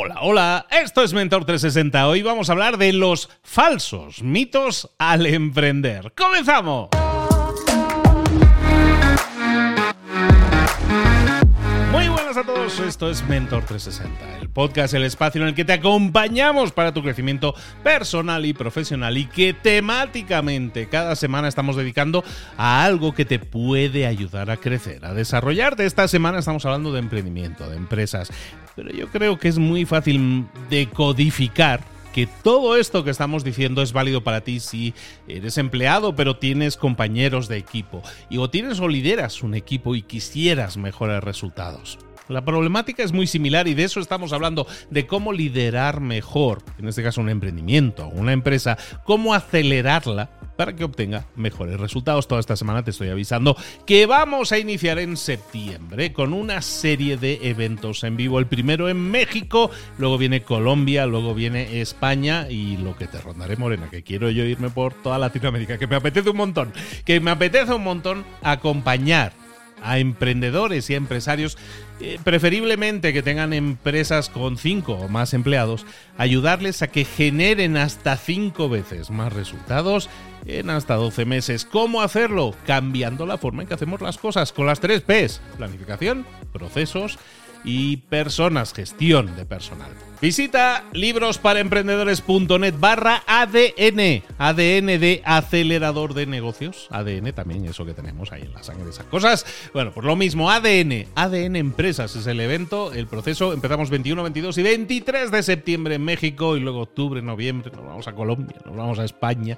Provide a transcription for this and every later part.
Hola, hola, esto es Mentor 360. Hoy vamos a hablar de los falsos mitos al emprender. ¡Comenzamos! Muy buenas a todos, esto es Mentor 360, el podcast, el espacio en el que te acompañamos para tu crecimiento personal y profesional y que temáticamente cada semana estamos dedicando a algo que te puede ayudar a crecer, a desarrollarte. Esta semana estamos hablando de emprendimiento, de empresas, pero yo creo que es muy fácil decodificar que todo esto que estamos diciendo es válido para ti si eres empleado pero tienes compañeros de equipo y o tienes o lideras un equipo y quisieras mejores resultados. La problemática es muy similar y de eso estamos hablando, de cómo liderar mejor, en este caso un emprendimiento, una empresa, cómo acelerarla para que obtenga mejores resultados. Toda esta semana te estoy avisando que vamos a iniciar en septiembre con una serie de eventos en vivo. El primero en México, luego viene Colombia, luego viene España y lo que te rondaré, Morena, que quiero yo irme por toda Latinoamérica, que me apetece un montón, que me apetece un montón acompañar a emprendedores y a empresarios, eh, preferiblemente que tengan empresas con cinco o más empleados, ayudarles a que generen hasta cinco veces más resultados en hasta 12 meses. ¿Cómo hacerlo? Cambiando la forma en que hacemos las cosas con las tres Ps, planificación, procesos y personas, gestión de personal. Visita librosparaemprendedores.net barra ADN, ADN de acelerador de negocios, ADN también, eso que tenemos ahí en la sangre, esas cosas. Bueno, pues lo mismo, ADN, ADN Empresas es el evento, el proceso, empezamos 21, 22 y 23 de septiembre en México y luego octubre, noviembre, nos vamos a Colombia, nos vamos a España.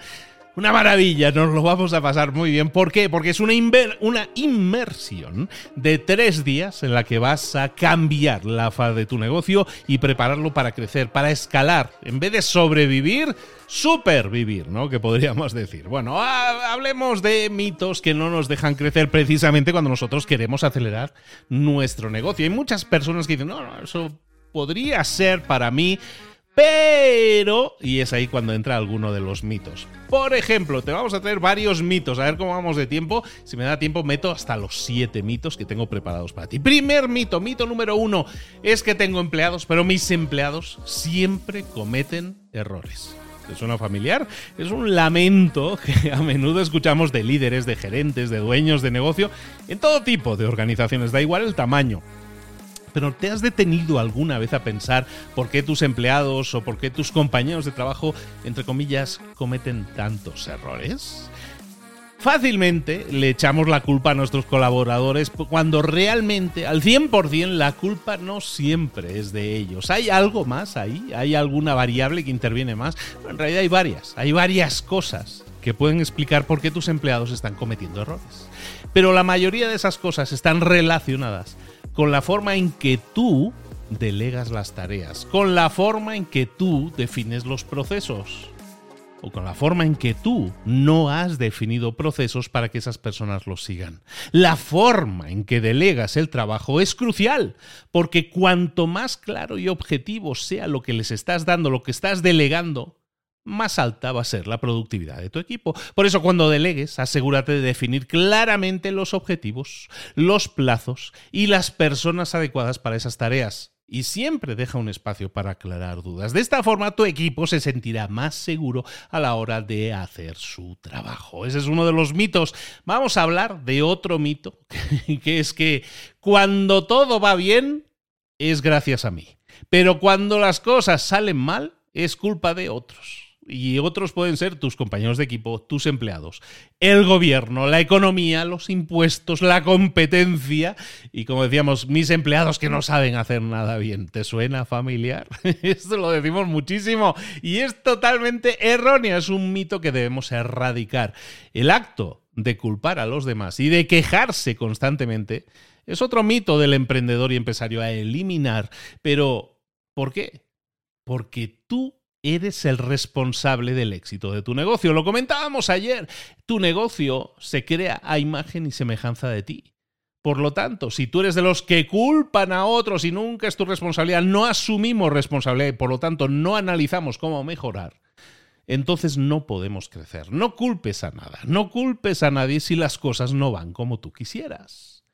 Una maravilla, nos lo vamos a pasar muy bien. ¿Por qué? Porque es una, una inmersión de tres días en la que vas a cambiar la faz de tu negocio y prepararlo para crecer, para escalar. En vez de sobrevivir, supervivir, ¿no? Que podríamos decir. Bueno, hablemos de mitos que no nos dejan crecer precisamente cuando nosotros queremos acelerar nuestro negocio. Hay muchas personas que dicen, no, no, eso podría ser para mí pero, y es ahí cuando entra alguno de los mitos. Por ejemplo, te vamos a hacer varios mitos. A ver cómo vamos de tiempo. Si me da tiempo, meto hasta los siete mitos que tengo preparados para ti. Primer mito, mito número uno, es que tengo empleados, pero mis empleados siempre cometen errores. ¿Te suena familiar? Es un lamento que a menudo escuchamos de líderes, de gerentes, de dueños de negocio, en todo tipo de organizaciones, da igual el tamaño. Pero ¿te has detenido alguna vez a pensar por qué tus empleados o por qué tus compañeros de trabajo, entre comillas, cometen tantos errores? Fácilmente le echamos la culpa a nuestros colaboradores cuando realmente al 100% la culpa no siempre es de ellos. ¿Hay algo más ahí? ¿Hay alguna variable que interviene más? en realidad hay varias. Hay varias cosas que pueden explicar por qué tus empleados están cometiendo errores. Pero la mayoría de esas cosas están relacionadas con la forma en que tú delegas las tareas, con la forma en que tú defines los procesos o con la forma en que tú no has definido procesos para que esas personas los sigan. La forma en que delegas el trabajo es crucial, porque cuanto más claro y objetivo sea lo que les estás dando, lo que estás delegando, más alta va a ser la productividad de tu equipo. Por eso cuando delegues, asegúrate de definir claramente los objetivos, los plazos y las personas adecuadas para esas tareas. Y siempre deja un espacio para aclarar dudas. De esta forma tu equipo se sentirá más seguro a la hora de hacer su trabajo. Ese es uno de los mitos. Vamos a hablar de otro mito, que es que cuando todo va bien, es gracias a mí. Pero cuando las cosas salen mal, es culpa de otros y otros pueden ser tus compañeros de equipo, tus empleados, el gobierno, la economía, los impuestos, la competencia y como decíamos, mis empleados que no saben hacer nada bien. ¿Te suena familiar? Esto lo decimos muchísimo y es totalmente erróneo, es un mito que debemos erradicar. El acto de culpar a los demás y de quejarse constantemente es otro mito del emprendedor y empresario a eliminar, pero ¿por qué? Porque tú eres el responsable del éxito de tu negocio. Lo comentábamos ayer, tu negocio se crea a imagen y semejanza de ti. Por lo tanto, si tú eres de los que culpan a otros y nunca es tu responsabilidad, no asumimos responsabilidad y por lo tanto no analizamos cómo mejorar, entonces no podemos crecer. No culpes a nada, no culpes a nadie si las cosas no van como tú quisieras.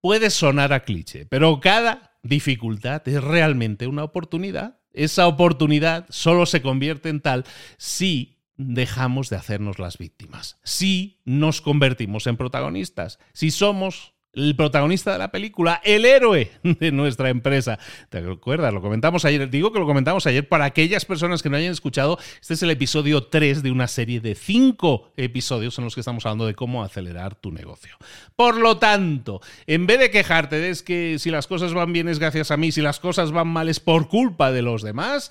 Puede sonar a cliché, pero cada dificultad es realmente una oportunidad. Esa oportunidad solo se convierte en tal si dejamos de hacernos las víctimas, si nos convertimos en protagonistas, si somos el protagonista de la película, el héroe de nuestra empresa. ¿Te acuerdas? Lo comentamos ayer. Digo que lo comentamos ayer para aquellas personas que no hayan escuchado. Este es el episodio 3 de una serie de 5 episodios en los que estamos hablando de cómo acelerar tu negocio. Por lo tanto, en vez de quejarte de que si las cosas van bien es gracias a mí, si las cosas van mal es por culpa de los demás,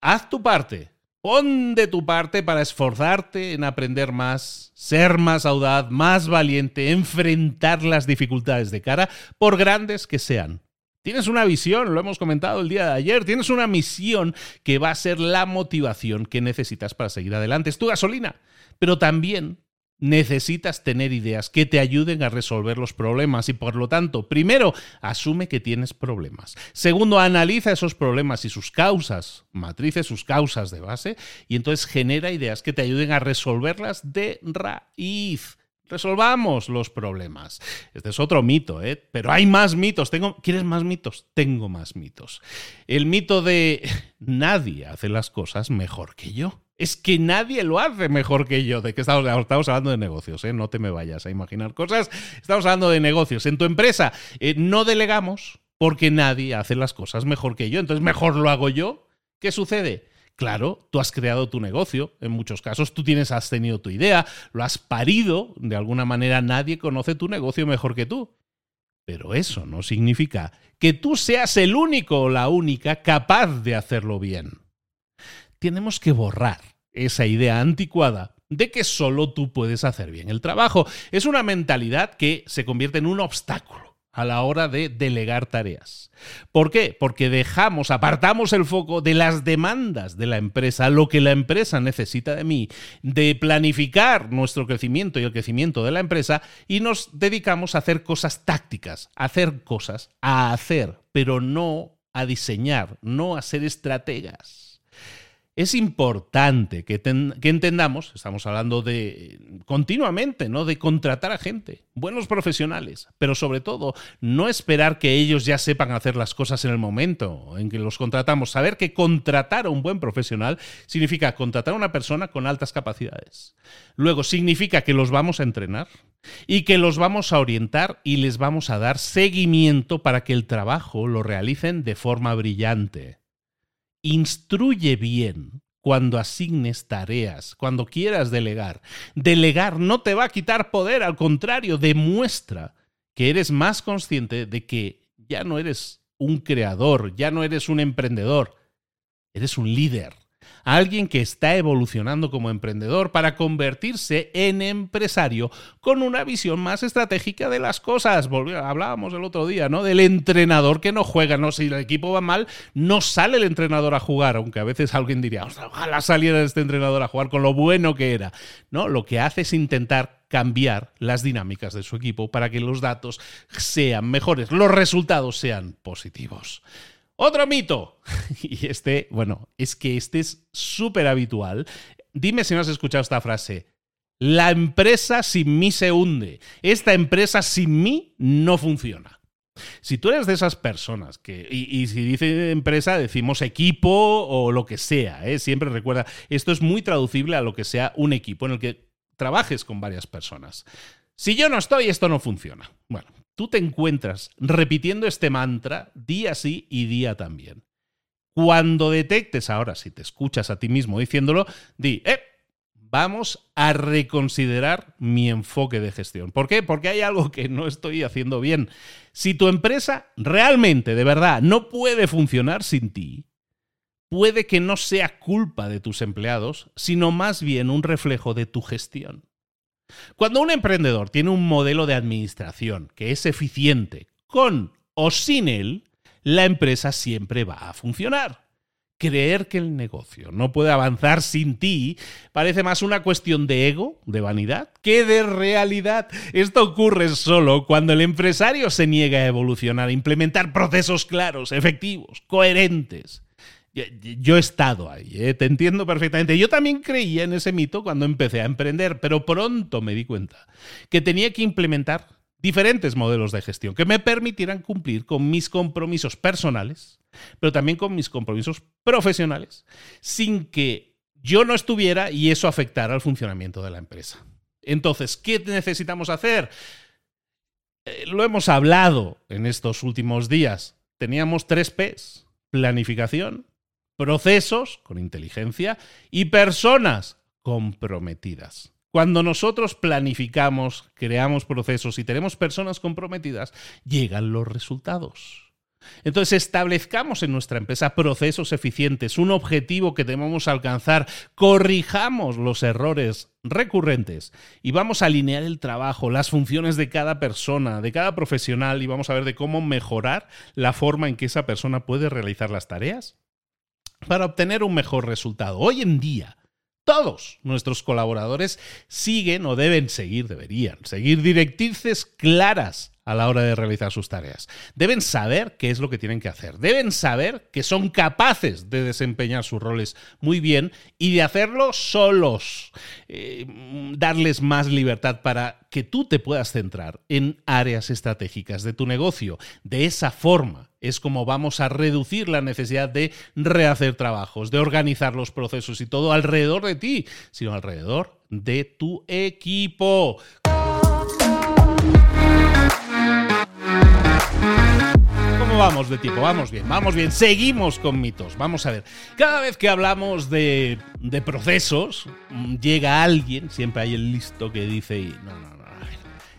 haz tu parte Pon de tu parte para esforzarte en aprender más, ser más audaz, más valiente, enfrentar las dificultades de cara, por grandes que sean. Tienes una visión, lo hemos comentado el día de ayer, tienes una misión que va a ser la motivación que necesitas para seguir adelante. Es tu gasolina, pero también necesitas tener ideas que te ayuden a resolver los problemas y por lo tanto, primero, asume que tienes problemas. Segundo, analiza esos problemas y sus causas, matrice sus causas de base y entonces genera ideas que te ayuden a resolverlas de raíz. Resolvamos los problemas. Este es otro mito, ¿eh? Pero hay más mitos. Tengo, ¿Quieres más mitos? Tengo más mitos. El mito de nadie hace las cosas mejor que yo es que nadie lo hace mejor que yo. ¿De qué estamos, estamos hablando de negocios? ¿eh? No te me vayas a imaginar cosas. Estamos hablando de negocios. En tu empresa eh, no delegamos porque nadie hace las cosas mejor que yo. Entonces, mejor lo hago yo. ¿Qué sucede? Claro, tú has creado tu negocio, en muchos casos tú tienes, has tenido tu idea, lo has parido, de alguna manera nadie conoce tu negocio mejor que tú. Pero eso no significa que tú seas el único o la única capaz de hacerlo bien tenemos que borrar esa idea anticuada de que solo tú puedes hacer bien el trabajo. Es una mentalidad que se convierte en un obstáculo a la hora de delegar tareas. ¿Por qué? Porque dejamos, apartamos el foco de las demandas de la empresa, lo que la empresa necesita de mí, de planificar nuestro crecimiento y el crecimiento de la empresa y nos dedicamos a hacer cosas tácticas, a hacer cosas, a hacer, pero no a diseñar, no a ser estrategas. Es importante que, entendamos, estamos hablando de continuamente, ¿no? De contratar a gente, buenos profesionales, pero sobre todo no esperar que ellos ya sepan hacer las cosas en el momento en que los contratamos. Saber que contratar a un buen profesional significa contratar a una persona con altas capacidades. Luego significa que los vamos a entrenar y que los vamos a orientar y les vamos a dar seguimiento para que el trabajo lo realicen de forma brillante instruye bien cuando asignes tareas, cuando quieras delegar. Delegar no te va a quitar poder, al contrario, demuestra que eres más consciente de que ya no eres un creador, ya no eres un emprendedor, eres un líder alguien que está evolucionando como emprendedor para convertirse en empresario con una visión más estratégica de las cosas. hablábamos el otro día, ¿no? Del entrenador que no juega, ¿no? Si el equipo va mal, no sale el entrenador a jugar, aunque a veces alguien diría, ojalá saliera este entrenador a jugar con lo bueno que era. No, lo que hace es intentar cambiar las dinámicas de su equipo para que los datos sean mejores, los resultados sean positivos. Otro mito. Y este, bueno, es que este es súper habitual. Dime si no has escuchado esta frase. La empresa sin mí se hunde. Esta empresa sin mí no funciona. Si tú eres de esas personas que, y, si dice empresa, decimos equipo o lo que sea, ¿eh? siempre recuerda, esto es muy traducible a lo que sea un equipo en el que trabajes con varias personas. Si yo no estoy, esto no funciona. Bueno, tú te encuentras repitiendo este mantra día sí y día también. Cuando detectes ahora, si te escuchas a ti mismo diciéndolo, di, eh, vamos a reconsiderar mi enfoque de gestión. ¿Por qué? Porque hay algo que no estoy haciendo bien. Si tu empresa realmente, de verdad, no puede funcionar sin ti, puede que no sea culpa de tus empleados, sino más bien un reflejo de tu gestión. Cuando un emprendedor tiene un modelo de administración que es eficiente, con o sin él, la empresa siempre va a funcionar. Creer que el negocio no puede avanzar sin ti parece más una cuestión de ego, de vanidad, que de realidad. Esto ocurre solo cuando el empresario se niega a evolucionar, a implementar procesos claros, efectivos, coherentes. Yo he estado ahí, ¿eh? te entiendo perfectamente. Yo también creía en ese mito cuando empecé a emprender, pero pronto me di cuenta que tenía que implementar diferentes modelos de gestión que me permitieran cumplir con mis compromisos personales, pero también con mis compromisos profesionales, sin que yo no estuviera y eso afectara al funcionamiento de la empresa. Entonces, ¿qué necesitamos hacer? Eh, lo hemos hablado en estos últimos días. Teníamos tres Ps. Planificación, procesos con inteligencia y personas comprometidas. Cuando nosotros planificamos, creamos procesos y tenemos personas comprometidas, llegan los resultados. Entonces establezcamos en nuestra empresa procesos eficientes, un objetivo que debemos alcanzar, corrijamos los errores recurrentes y vamos a alinear el trabajo, las funciones de cada persona, de cada profesional y vamos a ver de cómo mejorar la forma en que esa persona puede realizar las tareas para obtener un mejor resultado. Hoy en día, todos nuestros colaboradores siguen o deben seguir, deberían seguir directrices claras a la hora de realizar sus tareas. Deben saber qué es lo que tienen que hacer. Deben saber que son capaces de desempeñar sus roles muy bien y de hacerlo solos. Eh, darles más libertad para que tú te puedas centrar en áreas estratégicas de tu negocio. De esa forma es como vamos a reducir la necesidad de rehacer trabajos, de organizar los procesos y todo alrededor de ti, sino alrededor de tu equipo. vamos de tipo? Vamos bien, vamos bien. Seguimos con mitos. Vamos a ver. Cada vez que hablamos de, de procesos, llega alguien, siempre hay el listo que dice, no, no, no.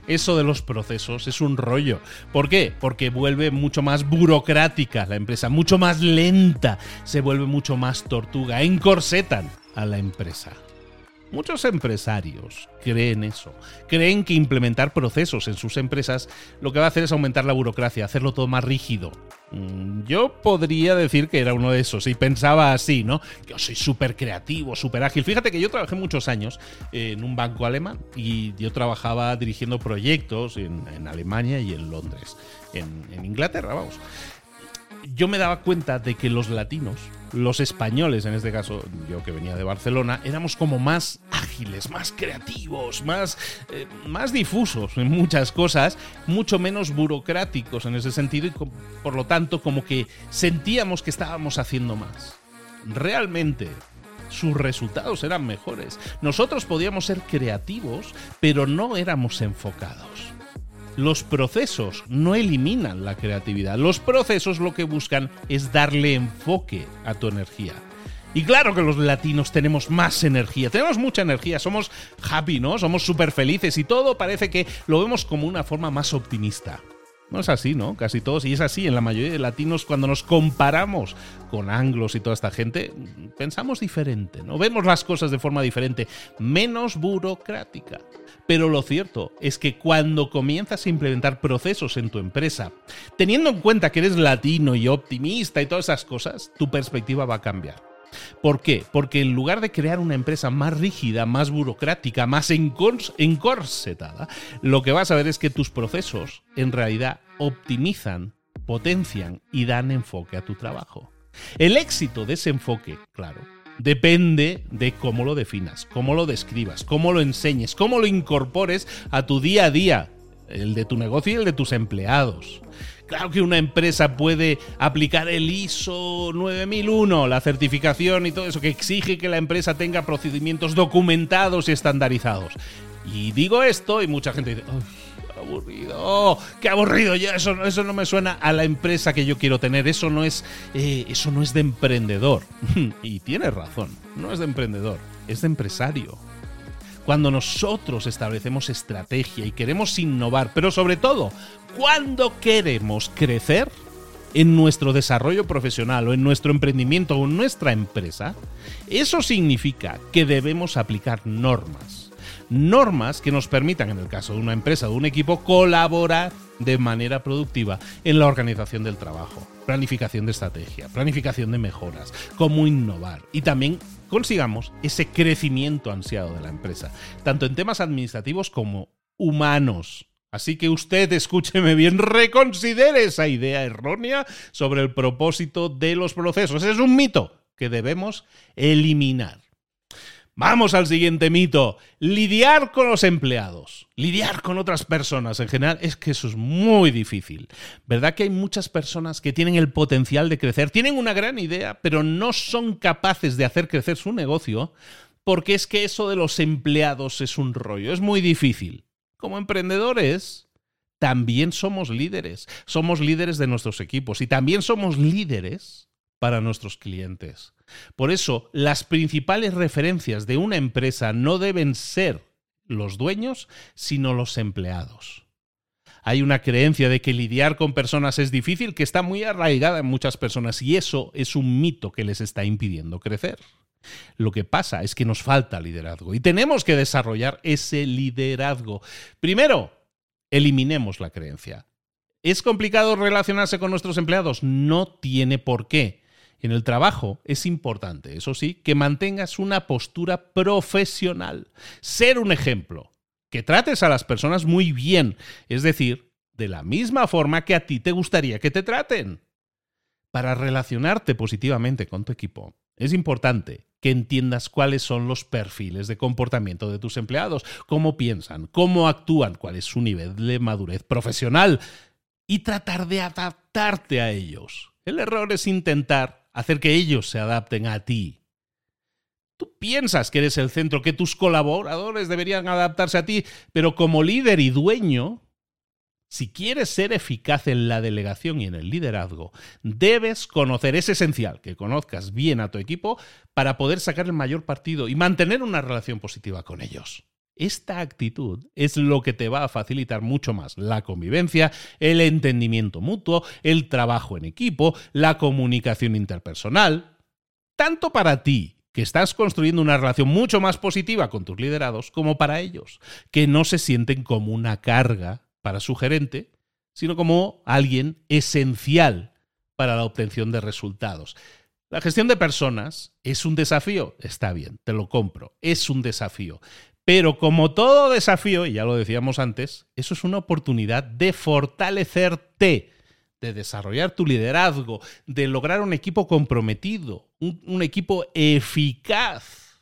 Eso de los procesos es un rollo. ¿Por qué? Porque vuelve mucho más burocrática la empresa, mucho más lenta, se vuelve mucho más tortuga, encorsetan a la empresa. Muchos empresarios creen eso. Creen que implementar procesos en sus empresas lo que va a hacer es aumentar la burocracia, hacerlo todo más rígido. Mm, yo podría decir que era uno de esos y pensaba así, ¿no? Yo soy súper creativo, súper ágil. Fíjate que yo trabajé muchos años en un banco alemán y yo trabajaba dirigiendo proyectos en, Alemania y en Londres, en Inglaterra, vamos yo me daba cuenta de que los latinos, los españoles en este caso, yo que venía de Barcelona, éramos como más ágiles, más creativos, más, eh, más difusos en muchas cosas, mucho menos burocráticos en ese sentido y por lo tanto como que sentíamos que estábamos haciendo más. Realmente sus resultados eran mejores. Nosotros podíamos ser creativos, pero no éramos enfocados. Los procesos no eliminan la creatividad. Los procesos lo que buscan es darle enfoque a tu energía. Y claro que los latinos tenemos más energía, tenemos mucha energía, somos happy, ¿no? Somos súper felices y todo parece que lo vemos como una forma más optimista. No es así, ¿no? Casi todos, y es así en la mayoría de latinos, cuando nos comparamos con anglos y toda esta gente, pensamos diferente, ¿no? Vemos las cosas de forma diferente, menos burocrática. Pero lo cierto es que cuando comienzas a implementar procesos en tu empresa, teniendo en cuenta que eres latino y optimista y todas esas cosas, tu perspectiva va a cambiar. ¿Por qué? Porque en lugar de crear una empresa más rígida, más burocrática, más encorsetada, lo que vas a ver es que tus procesos en realidad optimizan, potencian y dan enfoque a tu trabajo. El éxito de ese enfoque, claro, depende de cómo lo definas, cómo lo describas, cómo lo enseñes, cómo lo incorpores a tu día a día, el de tu negocio y el de tus empleados. Claro que una empresa puede aplicar el ISO 9001, la certificación y todo eso, que exige que la empresa tenga procedimientos documentados y estandarizados. Y digo esto y mucha gente dice, qué aburrido, qué aburrido, ya eso, eso no me suena a la empresa que yo quiero tener, eso no es, eh, eso no es de emprendedor. y tienes razón, no es de emprendedor, es de empresario cuando nosotros establecemos estrategia y queremos innovar, pero sobre todo cuando queremos crecer en nuestro desarrollo profesional o en nuestro emprendimiento o en nuestra empresa, eso significa que debemos aplicar normas. Normas que nos permitan, en el caso de una empresa o de un equipo, colaborar de manera productiva en la organización del trabajo, planificación de estrategia, planificación de mejoras, cómo innovar y también consigamos ese crecimiento ansiado de la empresa, tanto en temas administrativos como humanos. Así que usted, escúcheme bien, reconsidere esa idea errónea sobre el propósito de los procesos. Es un mito que debemos eliminar. Vamos al siguiente mito. Lidiar con los empleados, lidiar con otras personas en general, es que eso es muy difícil. ¿Verdad que hay muchas personas que tienen el potencial de crecer, tienen una gran idea, pero no son capaces de hacer crecer su negocio? Porque es que eso de los empleados es un rollo, es muy difícil. Como emprendedores, también somos líderes, somos líderes de nuestros equipos y también somos líderes para nuestros clientes. Por eso, las principales referencias de una empresa no deben ser los dueños, sino los empleados. Hay una creencia de que lidiar con personas es difícil que está muy arraigada en muchas personas y eso es un mito que les está impidiendo crecer. Lo que pasa es que nos falta liderazgo y tenemos que desarrollar ese liderazgo. Primero, eliminemos la creencia. ¿Es complicado relacionarse con nuestros empleados? No tiene por qué. En el trabajo es importante, eso sí, que mantengas una postura profesional. Ser un ejemplo. Que trates a las personas muy bien, es decir, de la misma forma que a ti te gustaría que te traten. Para relacionarte positivamente con tu equipo, es importante que entiendas cuáles son los perfiles de comportamiento de tus empleados, cómo piensan, cómo actúan, cuál es su nivel de madurez profesional y tratar de adaptarte a ellos. El error es intentar hacer que ellos se adapten a ti. Tú piensas que eres el centro, que tus colaboradores deberían adaptarse a ti, pero como líder y dueño, si quieres ser eficaz en la delegación y en el liderazgo, debes conocer, es esencial que conozcas bien a tu equipo para poder sacar el mayor partido y mantener una relación positiva con ellos. Esta actitud es lo que te va a facilitar mucho más la convivencia, el entendimiento mutuo, el trabajo en equipo, la comunicación interpersonal, tanto para ti, que estás construyendo una relación mucho más positiva con tus liderados, como para ellos, que no se sienten como una carga para su gerente, sino como alguien esencial para la obtención de resultados. La gestión de personas es un desafío, está bien, te lo compro, es un desafío, pero como todo desafío, y ya lo decíamos antes, eso es una oportunidad de fortalecerte, de desarrollar tu liderazgo, de lograr un equipo comprometido, un, equipo eficaz.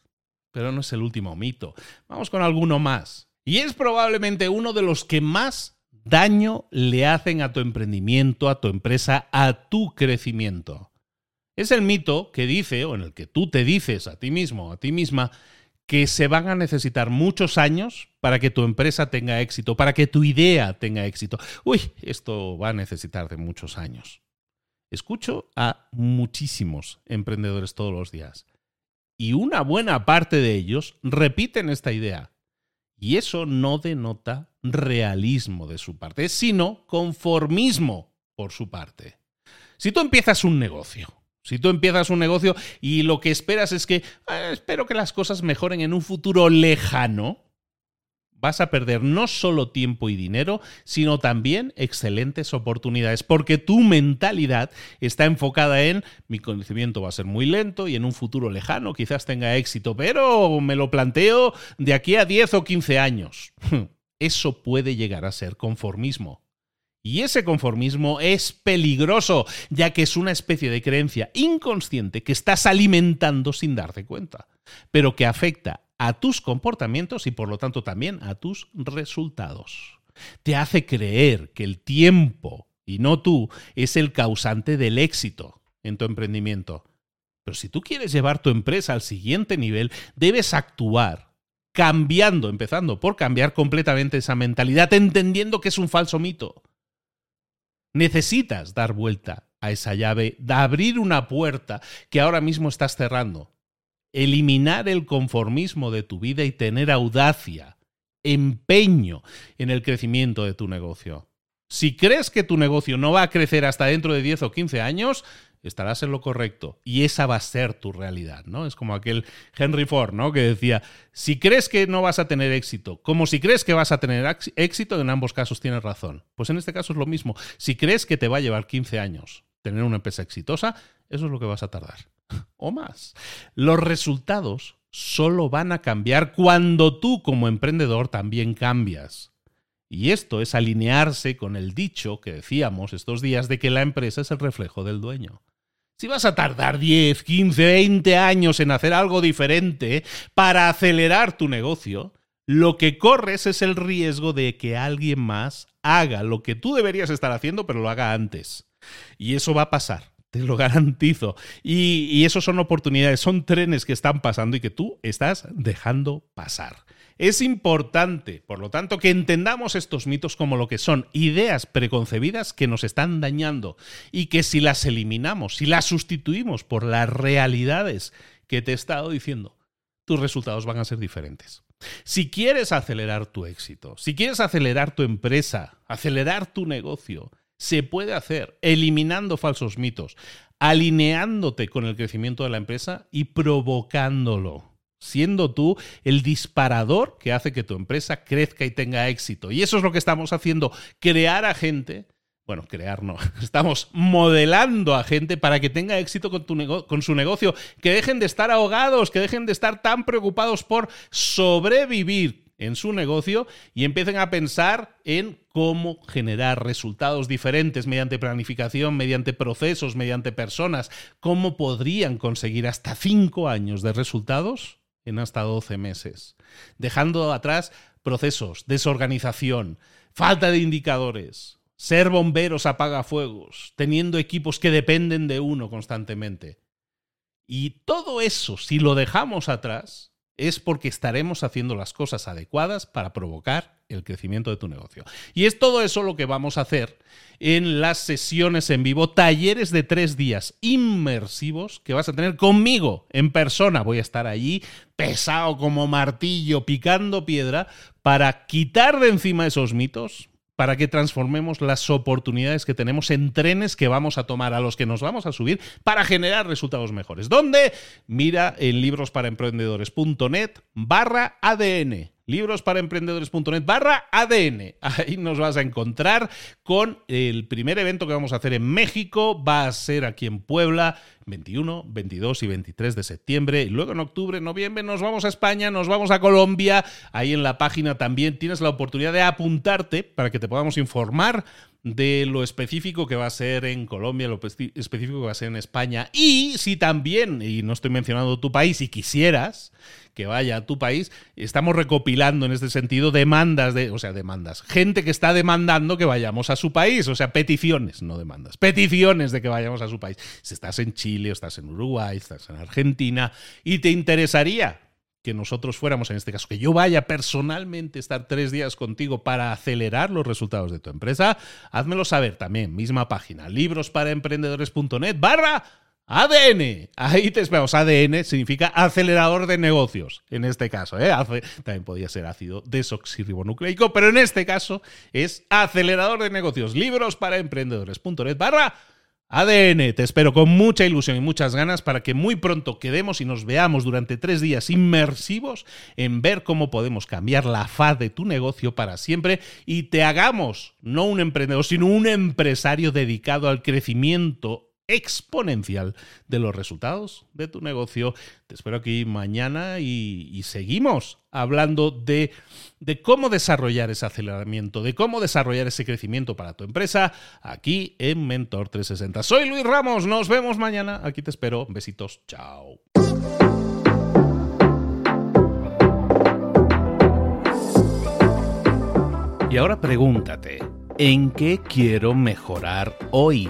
Pero no es el último mito. Vamos con alguno más. Y es probablemente uno de los que más daño le hacen a tu emprendimiento, a tu empresa, a tu crecimiento. Es el mito que dice, o en el que tú te dices a ti mismo, a ti misma, que se van a necesitar muchos años para que tu empresa tenga éxito, para que tu idea tenga éxito. Uy, esto va a necesitar de muchos años. Escucho a muchísimos emprendedores todos los días y una buena parte de ellos repiten esta idea. Y eso no denota realismo de su parte, sino conformismo por su parte. Si tú empiezas un negocio, si tú empiezas un negocio y lo que esperas es que ah, espero que las cosas mejoren en un futuro lejano, vas a perder no solo tiempo y dinero, sino también excelentes oportunidades, porque tu mentalidad está enfocada en mi conocimiento va a ser muy lento y en un futuro lejano quizás tenga éxito, pero me lo planteo de aquí a 10 o 15 años. Eso puede llegar a ser conformismo. Y ese conformismo es peligroso, ya que es una especie de creencia inconsciente que estás alimentando sin darte cuenta, pero que afecta a tus comportamientos y por lo tanto también a tus resultados. Te hace creer que el tiempo, y no tú, es el causante del éxito en tu emprendimiento. Pero si tú quieres llevar tu empresa al siguiente nivel, debes actuar cambiando, empezando por cambiar completamente esa mentalidad, entendiendo que es un falso mito Necesitas dar vuelta a esa llave, de abrir una puerta que ahora mismo estás cerrando. Eliminar el conformismo de tu vida y tener audacia, empeño en el crecimiento de tu negocio. Si crees que tu negocio no va a crecer hasta dentro de 10 o 15 años, estarás en lo correcto y esa va a ser tu realidad, ¿no? Es como aquel Henry Ford, ¿no? Que decía, si crees que no vas a tener éxito, como si crees que vas a tener éxito, en ambos casos tienes razón. Pues en este caso es lo mismo. Si crees que te va a llevar 15 años tener una empresa exitosa, eso es lo que vas a tardar. o más. Los resultados solo van a cambiar cuando tú como emprendedor también cambias. Y esto es alinearse con el dicho que decíamos estos días de que la empresa es el reflejo del dueño. Si vas a tardar 10, 15, 20 años en hacer algo diferente para acelerar tu negocio, lo que corres es el riesgo de que alguien más haga lo que tú deberías estar haciendo, pero lo haga antes. Y eso va a pasar, te lo garantizo. Y, y eso son oportunidades, son trenes que están pasando y que tú estás dejando pasar. Es importante, por lo tanto, que entendamos estos mitos como lo que son ideas preconcebidas que nos están dañando y que si las eliminamos, si las sustituimos por las realidades que te he estado diciendo, tus resultados van a ser diferentes. Si quieres acelerar tu éxito, si quieres acelerar tu empresa, acelerar tu negocio, se puede hacer eliminando falsos mitos, alineándote con el crecimiento de la empresa y provocándolo siendo tú el disparador que hace que tu empresa crezca y tenga éxito. Y eso es lo que estamos haciendo, crear a gente, bueno, crear no, estamos modelando a gente para que tenga éxito con, tu con su negocio, que dejen de estar ahogados, que dejen de estar tan preocupados por sobrevivir en su negocio y empiecen a pensar en cómo generar resultados diferentes mediante planificación, mediante procesos, mediante personas, cómo podrían conseguir hasta cinco años de resultados en hasta 12 meses, dejando atrás procesos, desorganización, falta de indicadores, ser bomberos apagafuegos, teniendo equipos que dependen de uno constantemente. Y todo eso, si lo dejamos atrás, es porque estaremos haciendo las cosas adecuadas para provocar el crecimiento de tu negocio. Y es todo eso lo que vamos a hacer en las sesiones en vivo, talleres de tres días inmersivos que vas a tener conmigo en persona. Voy a estar allí pesado como martillo, picando piedra, para quitar de encima esos mitos, para que transformemos las oportunidades que tenemos en trenes que vamos a tomar, a los que nos vamos a subir, para generar resultados mejores. ¿Dónde? Mira en librosparaemprendedores.net barra ADN librosparaemprendedores.net barra ADN. Ahí nos vas a encontrar con el primer evento que vamos a hacer en México. Va a ser aquí en Puebla, 21, 22 y 23 de septiembre. Y luego en octubre, noviembre nos vamos a España, nos vamos a Colombia. Ahí en la página también tienes la oportunidad de apuntarte para que te podamos informar de lo específico que va a ser en Colombia, lo específico que va a ser en España. Y si también, y no estoy mencionando tu país, si quisieras que vaya a tu país, estamos recopilando en este sentido demandas de, o sea, demandas, gente que está demandando que vayamos a su país, o sea, peticiones, no demandas, peticiones de que vayamos a su país. Si estás en Chile, o estás en Uruguay, estás en Argentina y te interesaría que nosotros fuéramos, en este caso, que yo vaya personalmente a estar tres días contigo para acelerar los resultados de tu empresa, házmelo saber también, misma página, librosparaemprendedores.net barra ADN. Ahí te esperamos. ADN significa acelerador de negocios, en este caso. ¿eh? También podría ser ácido desoxirribonucleico, pero en este caso es acelerador de negocios. Librosparaemprendedores.net barra ADN, te espero con mucha ilusión y muchas ganas para que muy pronto quedemos y nos veamos durante tres días inmersivos en ver cómo podemos cambiar la faz de tu negocio para siempre y te hagamos no un emprendedor, sino un empresario dedicado al crecimiento exponencial de los resultados de tu negocio. Te espero aquí mañana y, seguimos hablando de, de, cómo desarrollar ese aceleramiento, de cómo desarrollar ese crecimiento para tu empresa aquí en Mentor 360. Soy Luis Ramos, nos vemos mañana. Aquí te espero. Besitos, chao. Y ahora pregúntate, ¿en qué quiero mejorar hoy?